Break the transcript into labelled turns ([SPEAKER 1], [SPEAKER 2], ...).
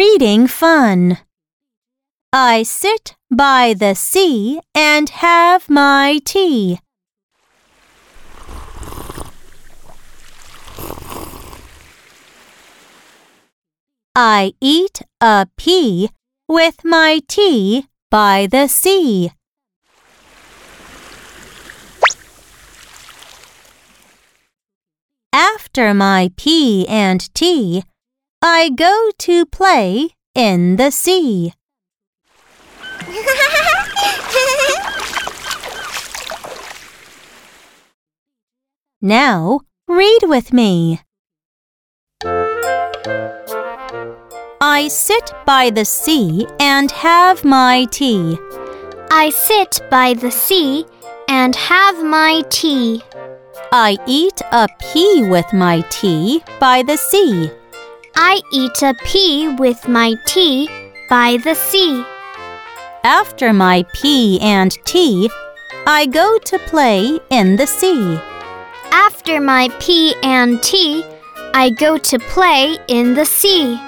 [SPEAKER 1] reading fun. I sit by the sea and have my tea. I eat a pea with my tea by the sea. After my pea and tea, I go to play in the sea. Now, read with me. I sit by the sea and have my tea.
[SPEAKER 2] I sit by the sea and have my tea.
[SPEAKER 1] I eat a pea with my tea by the sea.
[SPEAKER 2] I eat a pea with my tea by the sea.
[SPEAKER 1] After my pea and tea, I go to play in the sea.
[SPEAKER 2] After my pea and tea, I go to play in the sea.